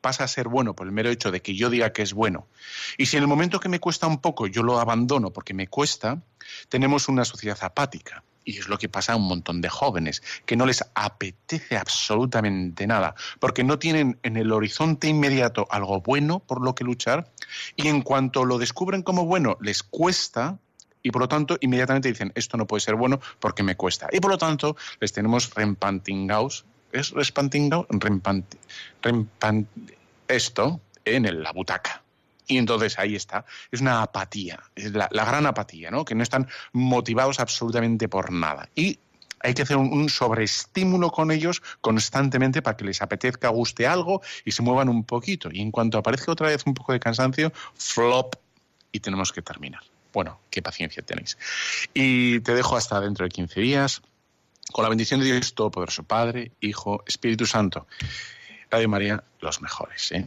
pasa a ser bueno por el mero hecho de que yo diga que es bueno, y si en el momento que me cuesta un poco yo lo abandono porque me cuesta, tenemos una sociedad apática. Y es lo que pasa a un montón de jóvenes, que no les apetece absolutamente nada, porque no tienen en el horizonte inmediato algo bueno por lo que luchar, y en cuanto lo descubren como bueno, les cuesta, y por lo tanto inmediatamente dicen, esto no puede ser bueno porque me cuesta. Y por lo tanto les tenemos rempantingaos, ¿es respantingaos? Rempant, rempant, esto en la butaca. Y entonces ahí está. Es una apatía, es la, gran apatía, ¿no? Que no están motivados absolutamente por nada. Y hay que hacer un, sobreestímulo con ellos constantemente para que les apetezca, guste algo y se muevan un poquito. Y en cuanto aparezca otra vez un poco de cansancio, flop y tenemos que terminar. Bueno, qué paciencia tenéis. Y te dejo hasta dentro de 15 días con la bendición de Dios Todopoderoso, Padre, Hijo, Espíritu Santo. Radio María, los mejores. ¿eh?